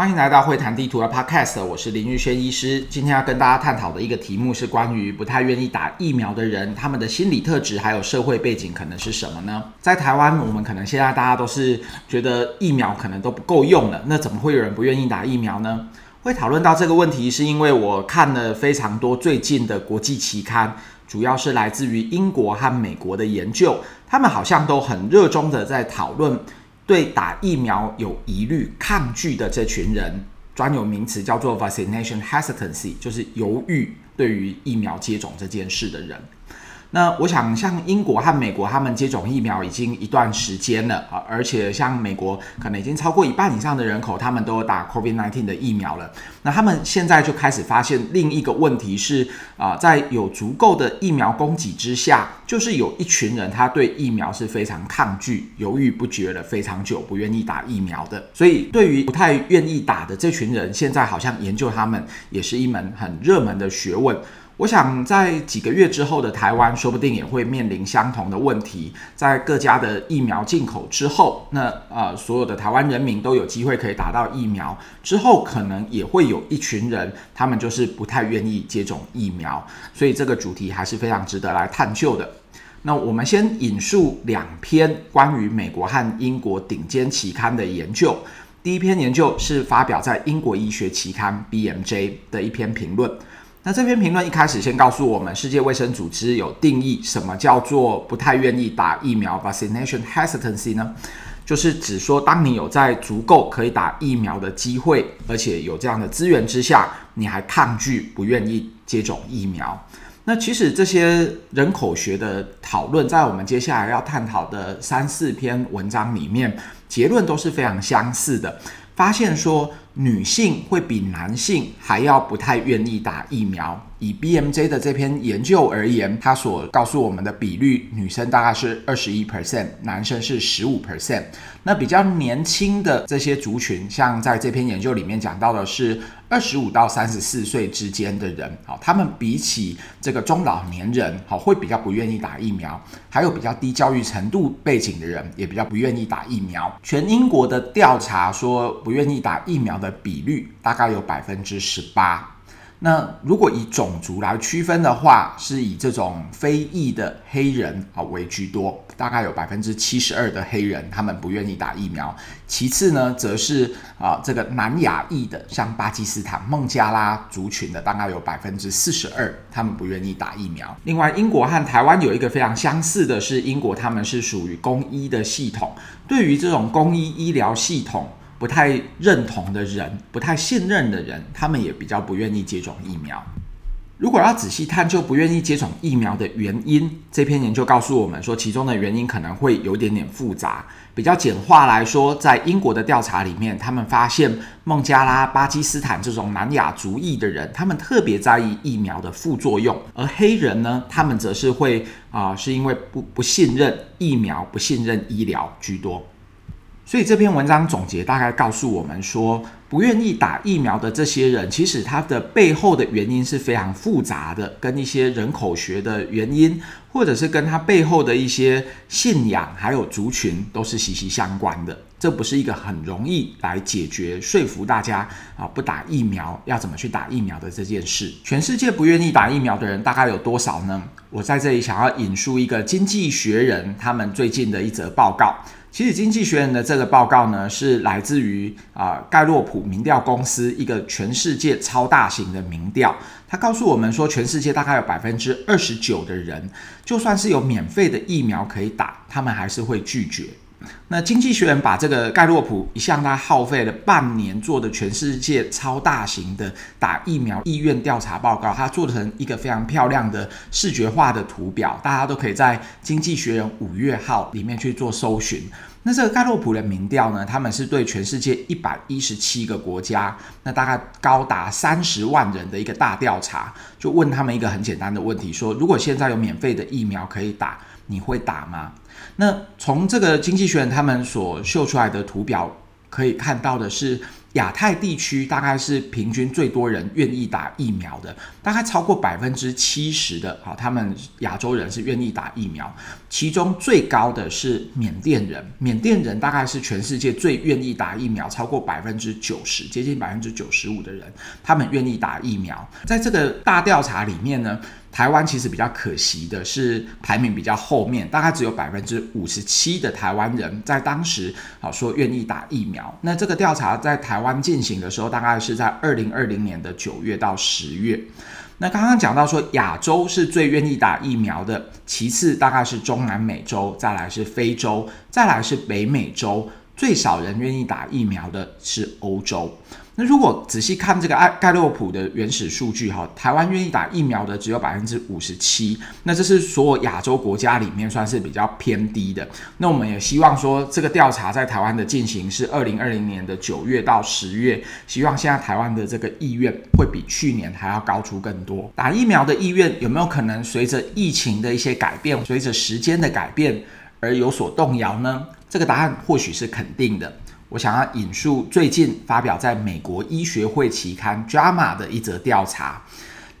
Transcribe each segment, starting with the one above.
欢迎来到会谈地图的 Podcast，我是林玉轩医师。今天要跟大家探讨的一个题目是关于不太愿意打疫苗的人，他们的心理特质还有社会背景可能是什么呢？在台湾，我们可能现在大家都是觉得疫苗可能都不够用了，那怎么会有人不愿意打疫苗呢？会讨论到这个问题，是因为我看了非常多最近的国际期刊，主要是来自于英国和美国的研究，他们好像都很热衷的在讨论。对打疫苗有疑虑、抗拒的这群人，专有名词叫做 vaccination hesitancy，就是犹豫对于疫苗接种这件事的人。那我想，像英国和美国，他们接种疫苗已经一段时间了啊，而且像美国，可能已经超过一半以上的人口，他们都有打 COVID-19 的疫苗了。那他们现在就开始发现另一个问题是啊，在有足够的疫苗供给之下，就是有一群人他对疫苗是非常抗拒、犹豫不决了非常久，不愿意打疫苗的。所以，对于不太愿意打的这群人，现在好像研究他们也是一门很热门的学问。我想在几个月之后的台湾，说不定也会面临相同的问题。在各家的疫苗进口之后，那呃，所有的台湾人民都有机会可以打到疫苗之后，可能也会有一群人，他们就是不太愿意接种疫苗。所以这个主题还是非常值得来探究的。那我们先引述两篇关于美国和英国顶尖期刊的研究。第一篇研究是发表在英国医学期刊 BMJ 的一篇评论。那这篇评论一开始先告诉我们，世界卫生组织有定义什么叫做不太愿意打疫苗 （vaccination hesitancy） 呢？就是指说，当你有在足够可以打疫苗的机会，而且有这样的资源之下，你还抗拒不愿意接种疫苗。那其实这些人口学的讨论，在我们接下来要探讨的三四篇文章里面，结论都是非常相似的。发现说，女性会比男性还要不太愿意打疫苗。以 BMJ 的这篇研究而言，它所告诉我们的比率，女生大概是二十一 percent，男生是十五 percent。那比较年轻的这些族群，像在这篇研究里面讲到的是二十五到三十四岁之间的人，好，他们比起这个中老年人，好，会比较不愿意打疫苗。还有比较低教育程度背景的人，也比较不愿意打疫苗。全英国的调查说，不愿意打疫苗的比率大概有百分之十八。那如果以种族来区分的话，是以这种非裔的黑人啊为居多，大概有百分之七十二的黑人他们不愿意打疫苗。其次呢，则是啊这个南亚裔的，像巴基斯坦孟加拉族群的，大概有百分之四十二，他们不愿意打疫苗。另外，英国和台湾有一个非常相似的是，英国他们是属于公医的系统，对于这种公医医疗系统。不太认同的人，不太信任的人，他们也比较不愿意接种疫苗。如果要仔细探究不愿意接种疫苗的原因，这篇研究告诉我们说，其中的原因可能会有点点复杂。比较简化来说，在英国的调查里面，他们发现孟加拉、巴基斯坦这种南亚族裔的人，他们特别在意疫苗的副作用，而黑人呢，他们则是会啊、是因为不不信任疫苗、不信任医疗居多。所以这篇文章总结大概告诉我们说，不愿意打疫苗的这些人，其实他的背后的原因是非常复杂的，跟一些人口学的原因，或者是跟他背后的一些信仰还有族群都是息息相关的。这不是一个很容易来解决说服大家啊不打疫苗要怎么去打疫苗的这件事。全世界不愿意打疫苗的人大概有多少呢？我在这里想要引述一个《经济学人》他们最近的一则报告。其实，《经济学人》的这个报告呢，是来自于啊盖洛普民调公司一个全世界超大型的民调。他告诉我们说，全世界大概有百分之二十九的人，就算是有免费的疫苗可以打，他们还是会拒绝。那经济学人把这个盖洛普一向他耗费了半年做的全世界超大型的打疫苗意愿调查报告，他做成一个非常漂亮的视觉化的图表，大家都可以在经济学人五月号里面去做搜寻。那这个盖洛普的民调呢，他们是对全世界一百一十七个国家，那大概高达三十万人的一个大调查，就问他们一个很简单的问题：说如果现在有免费的疫苗可以打，你会打吗？那从这个经济学人他们所秀出来的图表可以看到的是，亚太地区大概是平均最多人愿意打疫苗的，大概超过百分之七十的，好，他们亚洲人是愿意打疫苗。其中最高的是缅甸人，缅甸人大概是全世界最愿意打疫苗，超过百分之九十，接近百分之九十五的人，他们愿意打疫苗。在这个大调查里面呢，台湾其实比较可惜的是排名比较后面，大概只有百分之五十七的台湾人在当时啊说愿意打疫苗。那这个调查在台湾进行的时候，大概是在二零二零年的九月到十月。那刚刚讲到说亚洲是最愿意打疫苗的，其次大概是中南美洲，再来是非洲，再来是北美洲，最少人愿意打疫苗的是欧洲。那如果仔细看这个盖盖洛普的原始数据哈，台湾愿意打疫苗的只有百分之五十七，那这是所有亚洲国家里面算是比较偏低的。那我们也希望说，这个调查在台湾的进行是二零二零年的九月到十月，希望现在台湾的这个意愿会比去年还要高出更多。打疫苗的意愿有没有可能随着疫情的一些改变，随着时间的改变而有所动摇呢？这个答案或许是肯定的。我想要引述最近发表在美国医学会期刊《JAMA》的一则调查。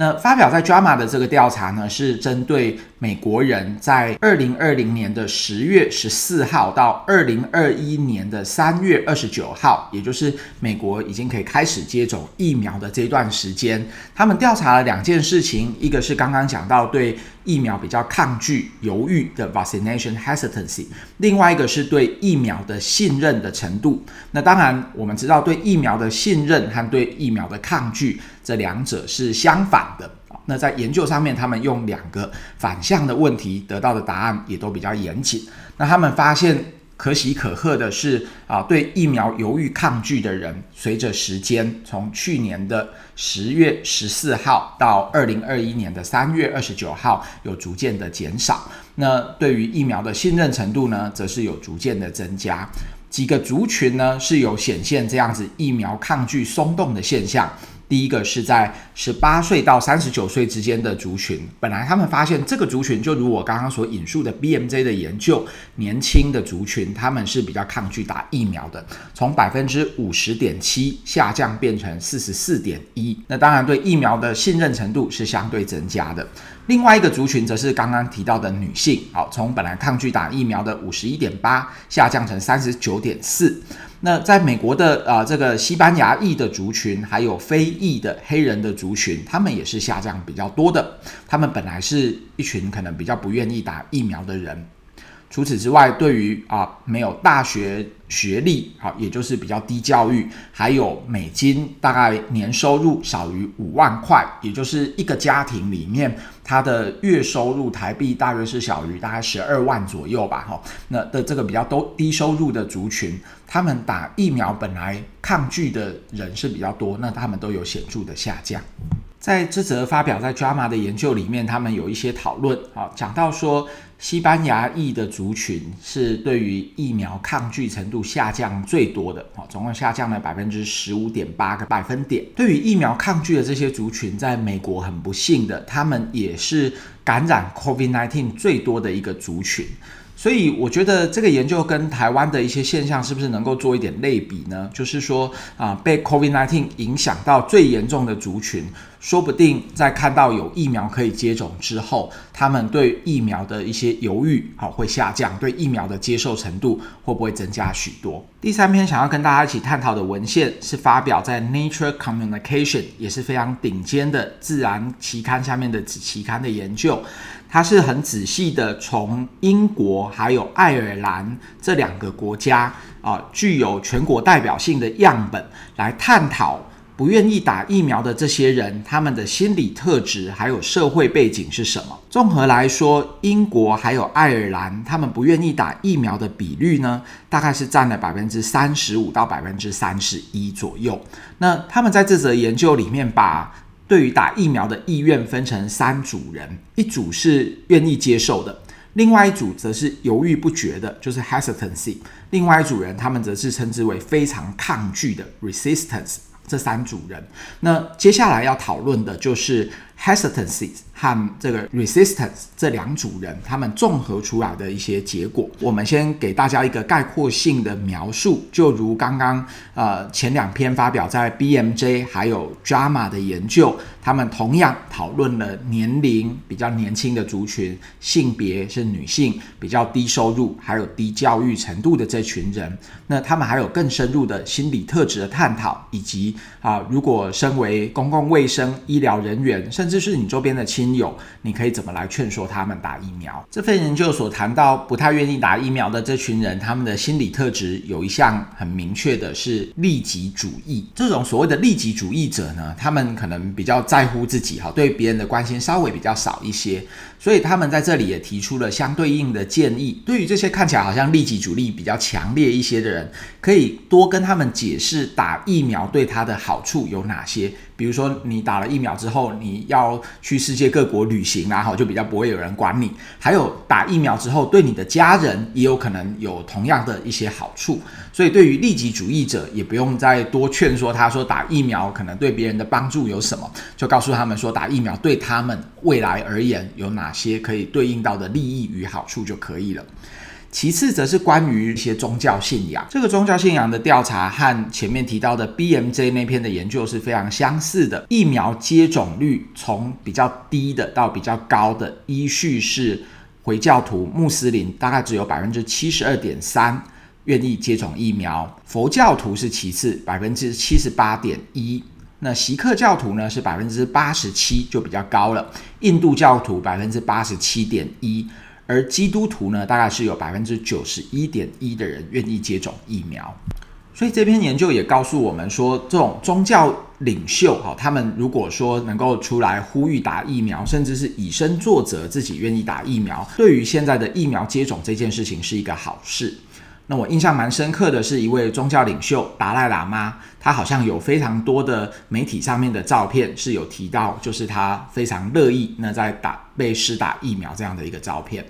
那发表在《JAMA》的这个调查呢，是针对美国人在二零二零年的十月十四号到二零二一年的三月二十九号，也就是美国已经可以开始接种疫苗的这段时间，他们调查了两件事情，一个是刚刚讲到对疫苗比较抗拒、犹豫的 vaccination hesitancy，另外一个是对疫苗的信任的程度。那当然，我们知道对疫苗的信任和对疫苗的抗拒。这两者是相反的。那在研究上面，他们用两个反向的问题得到的答案也都比较严谨。那他们发现可喜可贺的是啊，对疫苗犹豫抗拒的人，随着时间从去年的十月十四号到二零二一年的三月二十九号，有逐渐的减少。那对于疫苗的信任程度呢，则是有逐渐的增加。几个族群呢，是有显现这样子疫苗抗拒松动的现象。第一个是在十八岁到三十九岁之间的族群，本来他们发现这个族群就如我刚刚所引述的 BMJ 的研究，年轻的族群他们是比较抗拒打疫苗的，从百分之五十点七下降变成四十四点一，那当然对疫苗的信任程度是相对增加的。另外一个族群则是刚刚提到的女性，好，从本来抗拒打疫苗的五十一点八下降成三十九点四。那在美国的啊、呃，这个西班牙裔的族群，还有非裔的黑人的族群，他们也是下降比较多的。他们本来是一群可能比较不愿意打疫苗的人。除此之外，对于啊没有大学学历，好，也就是比较低教育，还有美金大概年收入少于五万块，也就是一个家庭里面他的月收入台币大约是小于大概十二万左右吧，哈，那的这个比较都低收入的族群，他们打疫苗本来抗拒的人是比较多，那他们都有显著的下降。在这则发表在 JAMA 的研究里面，他们有一些讨论啊，讲到说西班牙裔的族群是对于疫苗抗拒程度下降最多的啊，总共下降了百分之十五点八个百分点。对于疫苗抗拒的这些族群，在美国很不幸的，他们也是感染 COVID-19 最多的一个族群。所以我觉得这个研究跟台湾的一些现象是不是能够做一点类比呢？就是说啊，被 COVID-19 影响到最严重的族群，说不定在看到有疫苗可以接种之后，他们对疫苗的一些犹豫好会下降，对疫苗的接受程度会不会增加许多？第三篇想要跟大家一起探讨的文献是发表在 Nature Communication，也是非常顶尖的自然期刊下面的子期刊的研究。它是很仔细的从英国还有爱尔兰这两个国家啊、具有全国代表性的样本来探讨不愿意打疫苗的这些人，他们的心理特质还有社会背景是什么？综合来说，英国还有爱尔兰他们不愿意打疫苗的比率呢，大概是占了百分之三十五到百分之三十一左右。那他们在这则研究里面把对于打疫苗的意愿分成三组人，一组是愿意接受的，另外一组则是犹豫不决的，就是 hesitancy。另外一组人，他们则是称之为非常抗拒的 resistance。这三组人，那接下来要讨论的就是 hesitancy 和这个 resistance 这两组人，他们综合出来的一些结果。我们先给大家一个概括性的描述，就如刚刚呃前两篇发表在 BMJ 还有 JAMA 的研究，他们同样讨论了年龄比较年轻的族群，性别是女性，比较低收入，还有低教育程度的这群人。那他们还有更深入的心理特质的探讨，以及啊、如果身为公共卫生医疗人员，甚至是你周边的亲友，你可以怎么来劝说他们打疫苗？这份研究所谈到不太愿意打疫苗的这群人，他们的心理特质有一项很明确的是利己主义。这种所谓的利己主义者呢，他们可能比较在乎自己，哈，对别人的关心稍微比较少一些。所以他们在这里也提出了相对应的建议。对于这些看起来好像利己主义比较强烈一些的人，可以多跟他们解释打疫苗对他的好处有哪些。比如说，你打了疫苗之后，你要去世界各国旅行，然后就比较不会有人管你。还有打疫苗之后，对你的家人也有可能有同样的一些好处。所以，对于利己主义者，也不用再多劝说他说打疫苗可能对别人的帮助有什么，就告诉他们说打疫苗对他们未来而言有哪些可以对应到的利益与好处就可以了。其次，则是关于一些宗教信仰。这个宗教信仰的调查和前面提到的 BMJ 那篇的研究是非常相似的。疫苗接种率从比较低的到比较高的，依序是回教徒、穆斯林，大概只有百分之七十二点三愿意接种疫苗；佛教徒是其次，百分之七十八点一；那锡克教徒呢是百分之八十七，就比较高了；印度教徒百分之八十七点一。而基督徒呢，大概是有百分之九十一点一的人愿意接种疫苗，所以这篇研究也告诉我们说，这种宗教领袖哈，他们如果说能够出来呼吁打疫苗，甚至是以身作则，自己愿意打疫苗，对于现在的疫苗接种这件事情是一个好事。那我印象蛮深刻的是一位宗教领袖达赖喇嘛，他好像有非常多的媒体上面的照片是有提到，就是他非常乐意那在打被施打疫苗这样的一个照片。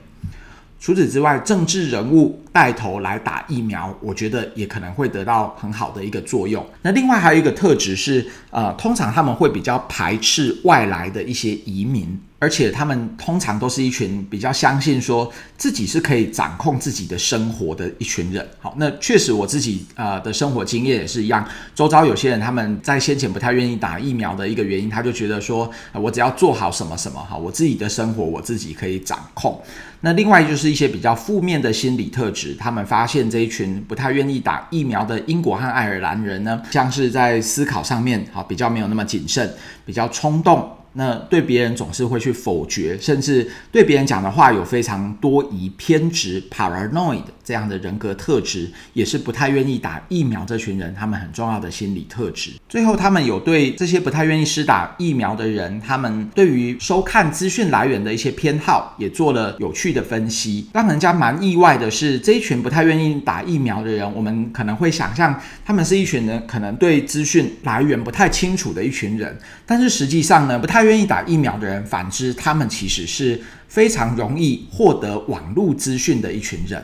除此之外，政治人物带头来打疫苗，我觉得也可能会得到很好的一个作用。那另外还有一个特质是，呃，通常他们会比较排斥外来的一些移民。而且他们通常都是一群比较相信说自己是可以掌控自己的生活的一群人。好，那确实我自己呃的生活经验也是一样。周遭有些人他们在先前不太愿意打疫苗的一个原因，他就觉得说，我只要做好什么什么哈，我自己的生活我自己可以掌控。那另外就是一些比较负面的心理特质，他们发现这一群不太愿意打疫苗的英国和爱尔兰人呢，像是在思考上面好比较没有那么谨慎，比较冲动。那对别人总是会去否决，甚至对别人讲的话有非常多疑、偏执、paranoid 这样的人格特质，也是不太愿意打疫苗这群人他们很重要的心理特质。最后，他们有对这些不太愿意施打疫苗的人，他们对于收看资讯来源的一些偏好，也做了有趣的分析。让人家蛮意外的是，这一群不太愿意打疫苗的人，我们可能会想象他们是一群人可能对资讯来源不太清楚的一群人，但是实际上呢，不太。愿意打疫苗的人，反之，他们其实是非常容易获得网络资讯的一群人。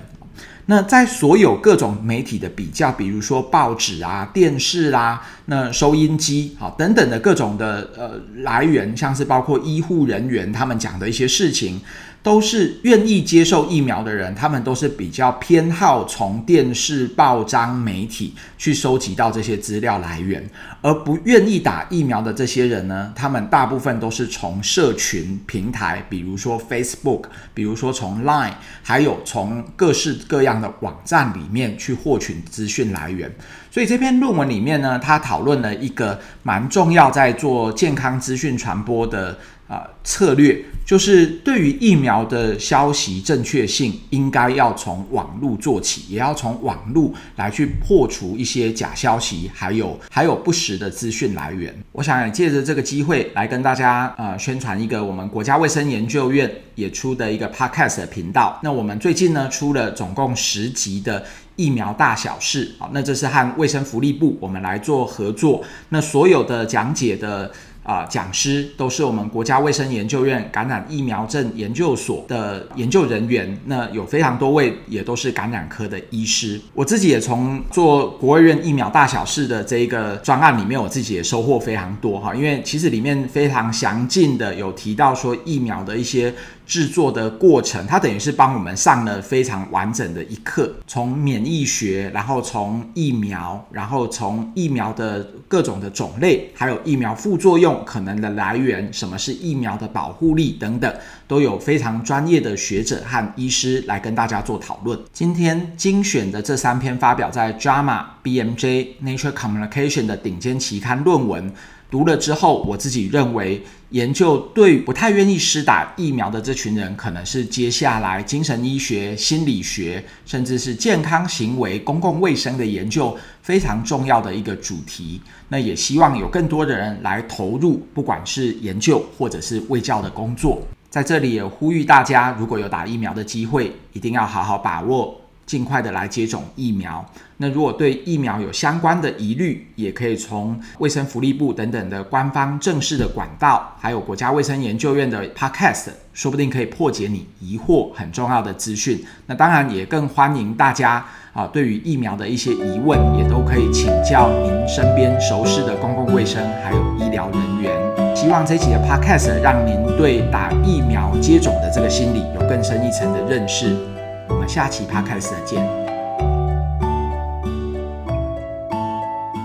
那在所有各种媒体的比较，比如说报纸啊、电视啦、啊、那收音机好等等的各种的呃来源，像是包括医护人员他们讲的一些事情。都是愿意接受疫苗的人，他们都是比较偏好从电视、报章、媒体去收集到这些资料来源，而不愿意打疫苗的这些人呢，他们大部分都是从社群平台，比如说 Facebook，比如说从 Line，还有从各式各样的网站里面去获取资讯来源。所以这篇论文里面呢，他讨论了一个蛮重要在做健康资讯传播的。啊、呃，策略就是对于疫苗的消息正确性，应该要从网络做起，也要从网络来去破除一些假消息，还有还有不实的资讯来源。我想借着这个机会来跟大家呃宣传一个我们国家卫生研究院也出的一个 Podcast 的频道。那我们最近呢出了总共十集的疫苗大小事，好，那这是和卫生福利部我们来做合作，那所有的讲解的。啊、呃，讲师都是我们国家卫生研究院感染疫苗症研究所的研究人员。那有非常多位也都是感染科的医师。我自己也从做国卫院疫苗大小事的这一个专案里面，我自己也收获非常多哈。因为其实里面非常详尽的有提到说疫苗的一些制作的过程，它等于是帮我们上了非常完整的一课，从免疫学，然后从疫苗，然后从疫苗的各种的种类，还有疫苗副作用。可能的来源，什么是疫苗的保护力等等，都有非常专业的学者和医师来跟大家做讨论。今天精选的这三篇发表在 JAMA、BMJ、Nature Communication 的顶尖期刊论文。读了之后，我自己认为，研究对不太愿意施打疫苗的这群人，可能是接下来精神医学、心理学，甚至是健康行为、公共卫生的研究非常重要的一个主题。那也希望有更多的人来投入，不管是研究或者是卫教的工作。在这里也呼吁大家，如果有打疫苗的机会，一定要好好把握。尽快的来接种疫苗。那如果对疫苗有相关的疑虑，也可以从卫生福利部等等的官方正式的管道，还有国家卫生研究院的 Podcast，说不定可以破解你疑惑很重要的资讯。那当然也更欢迎大家啊，对于疫苗的一些疑问，也都可以请教您身边熟识的公共卫生还有医疗人员。希望这期的 Podcast 让您对打疫苗接种的这个心理有更深一层的认识。我们下期 Podcast 再见。